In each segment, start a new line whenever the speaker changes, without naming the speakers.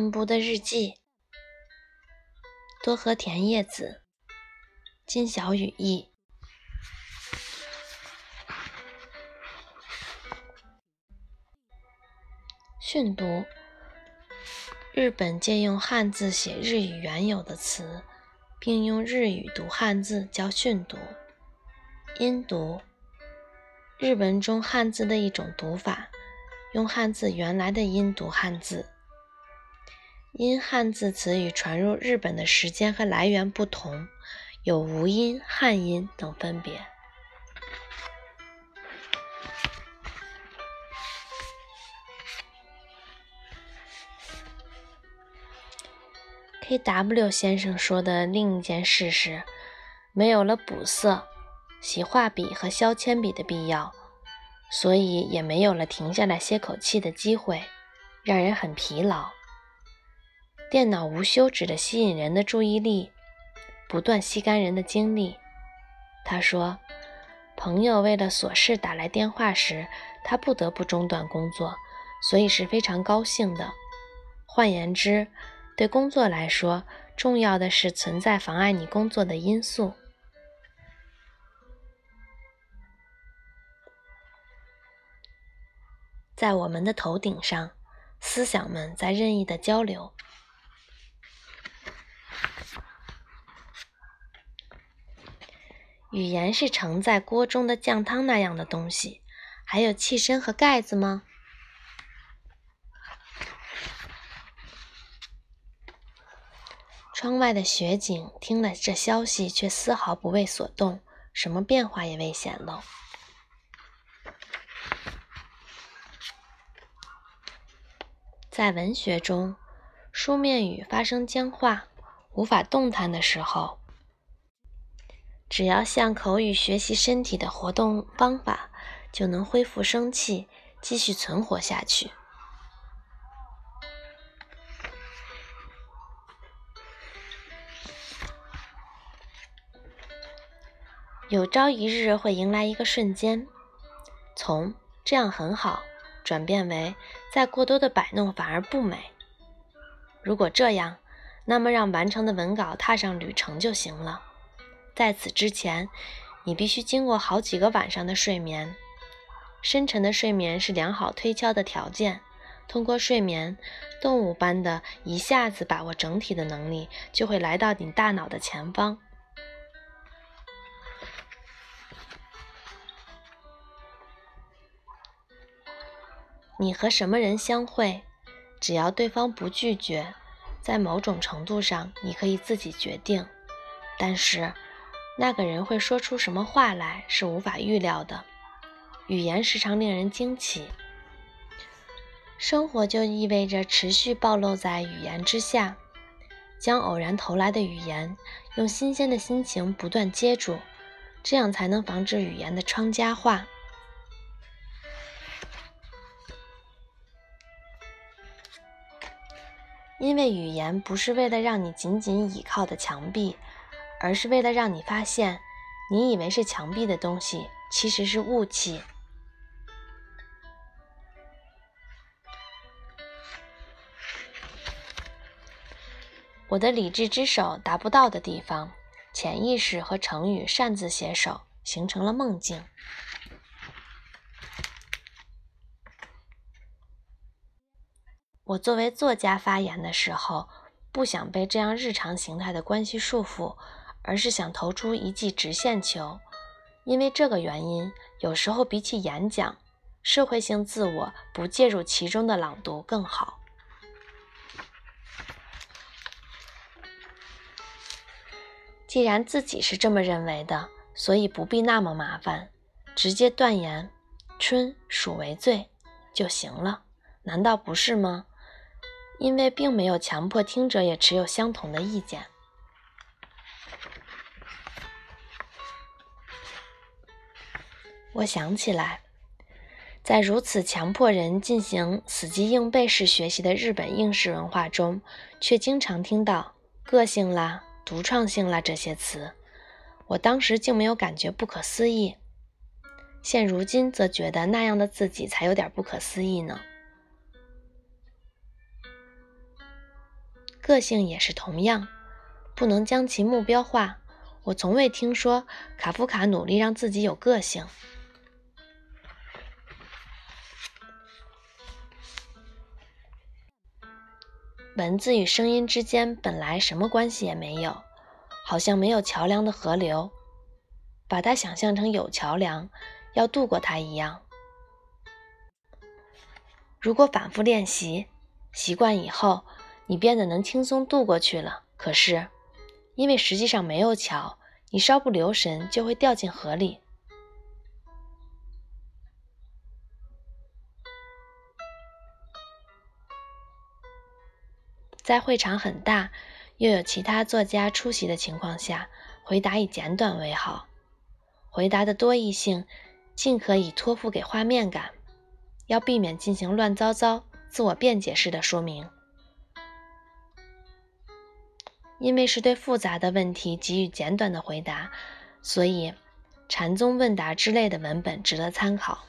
漫步的日记，多和田叶子，金小雨译。训读：日本借用汉字写日语原有的词，并用日语读汉字，叫训读。音读：日文中汉字的一种读法，用汉字原来的音读汉字。因汉字词语传入日本的时间和来源不同，有吴音、汉音等分别。K.W. 先生说的另一件事是，没有了补色、洗画笔和削铅笔的必要，所以也没有了停下来歇口气的机会，让人很疲劳。电脑无休止地吸引人的注意力，不断吸干人的精力。他说，朋友为了琐事打来电话时，他不得不中断工作，所以是非常高兴的。换言之，对工作来说，重要的是存在妨碍你工作的因素。在我们的头顶上，思想们在任意的交流。语言是盛在锅中的酱汤那样的东西，还有器身和盖子吗？窗外的雪景听了这消息，却丝毫不为所动，什么变化也未显露。在文学中，书面语发生僵化、无法动弹的时候。只要向口语学习身体的活动方法，就能恢复生气，继续存活下去。有朝一日会迎来一个瞬间，从这样很好转变为再过多的摆弄反而不美。如果这样，那么让完成的文稿踏上旅程就行了。在此之前，你必须经过好几个晚上的睡眠。深沉的睡眠是良好推敲的条件。通过睡眠，动物般的一下子把握整体的能力就会来到你大脑的前方。你和什么人相会，只要对方不拒绝，在某种程度上你可以自己决定。但是。那个人会说出什么话来是无法预料的。语言时常令人惊奇。生活就意味着持续暴露在语言之下，将偶然投来的语言用新鲜的心情不断接住，这样才能防止语言的窗家化。因为语言不是为了让你紧紧倚靠的墙壁。而是为了让你发现，你以为是墙壁的东西，其实是雾气。我的理智之手达不到的地方，潜意识和成语擅自携手，形成了梦境。我作为作家发言的时候，不想被这样日常形态的关系束缚。而是想投出一记直线球，因为这个原因，有时候比起演讲，社会性自我不介入其中的朗读更好。既然自己是这么认为的，所以不必那么麻烦，直接断言“春属为最”就行了，难道不是吗？因为并没有强迫听者也持有相同的意见。我想起来，在如此强迫人进行死记硬背式学习的日本应试文化中，却经常听到“个性啦”“独创性啦”这些词。我当时竟没有感觉不可思议，现如今则觉得那样的自己才有点不可思议呢。个性也是同样，不能将其目标化。我从未听说卡夫卡努力让自己有个性。文字与声音之间本来什么关系也没有，好像没有桥梁的河流，把它想象成有桥梁，要渡过它一样。如果反复练习，习惯以后，你变得能轻松渡过去了。可是，因为实际上没有桥，你稍不留神就会掉进河里。在会场很大，又有其他作家出席的情况下，回答以简短为好。回答的多义性尽可以托付给画面感，要避免进行乱糟糟、自我辩解式的说明。因为是对复杂的问题给予简短的回答，所以禅宗问答之类的文本值得参考。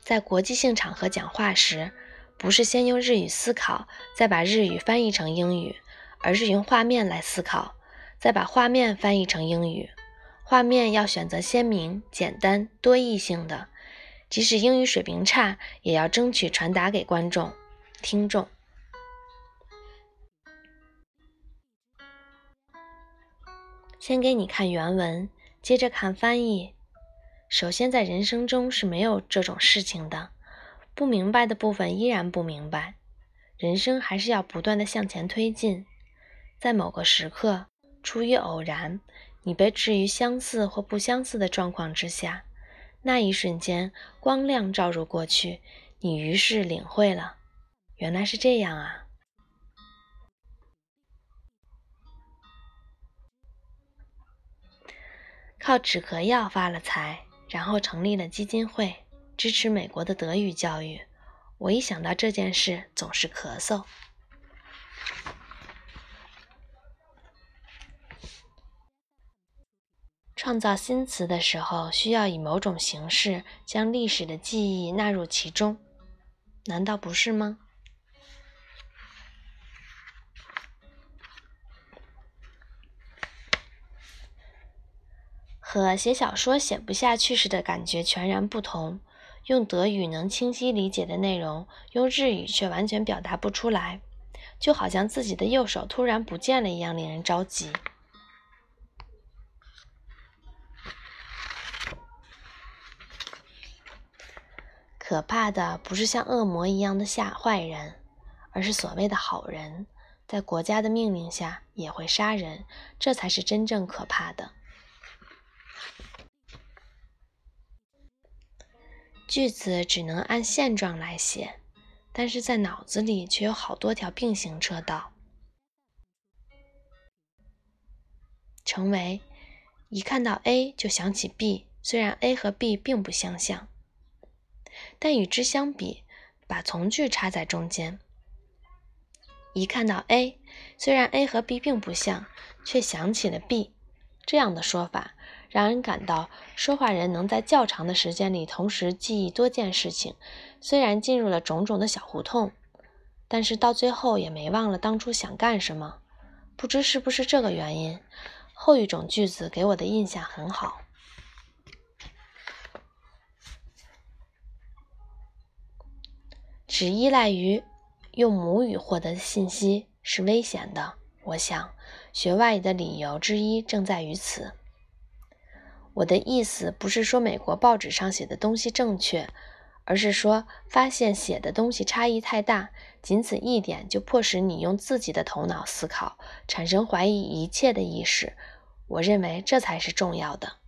在国际性场合讲话时。不是先用日语思考，再把日语翻译成英语，而是用画面来思考，再把画面翻译成英语。画面要选择鲜明、简单、多义性的，即使英语水平差，也要争取传达给观众、听众。先给你看原文，接着看翻译。首先，在人生中是没有这种事情的。不明白的部分依然不明白，人生还是要不断的向前推进。在某个时刻，出于偶然，你被置于相似或不相似的状况之下，那一瞬间，光亮照入过去，你于是领会了，原来是这样啊！靠止咳药发了财，然后成立了基金会。支持美国的德语教育，我一想到这件事总是咳嗽。创造新词的时候，需要以某种形式将历史的记忆纳入其中，难道不是吗？和写小说写不下去时的感觉全然不同。用德语能清晰理解的内容，用日语却完全表达不出来，就好像自己的右手突然不见了一样，令人着急。可怕的不是像恶魔一样的吓坏人，而是所谓的好人，在国家的命令下也会杀人，这才是真正可怕的。句子只能按现状来写，但是在脑子里却有好多条并行车道。成为一看到 A 就想起 B，虽然 A 和 B 并不相像，但与之相比，把从句插在中间。一看到 A，虽然 A 和 B 并不像，却想起了 B，这样的说法。让人感到说话人能在较长的时间里同时记忆多件事情，虽然进入了种种的小胡同，但是到最后也没忘了当初想干什么。不知是不是这个原因，后一种句子给我的印象很好。只依赖于用母语获得的信息是危险的。我想，学外语的理由之一正在于此。我的意思不是说美国报纸上写的东西正确，而是说发现写的东西差异太大，仅此一点就迫使你用自己的头脑思考，产生怀疑一切的意识。我认为这才是重要的。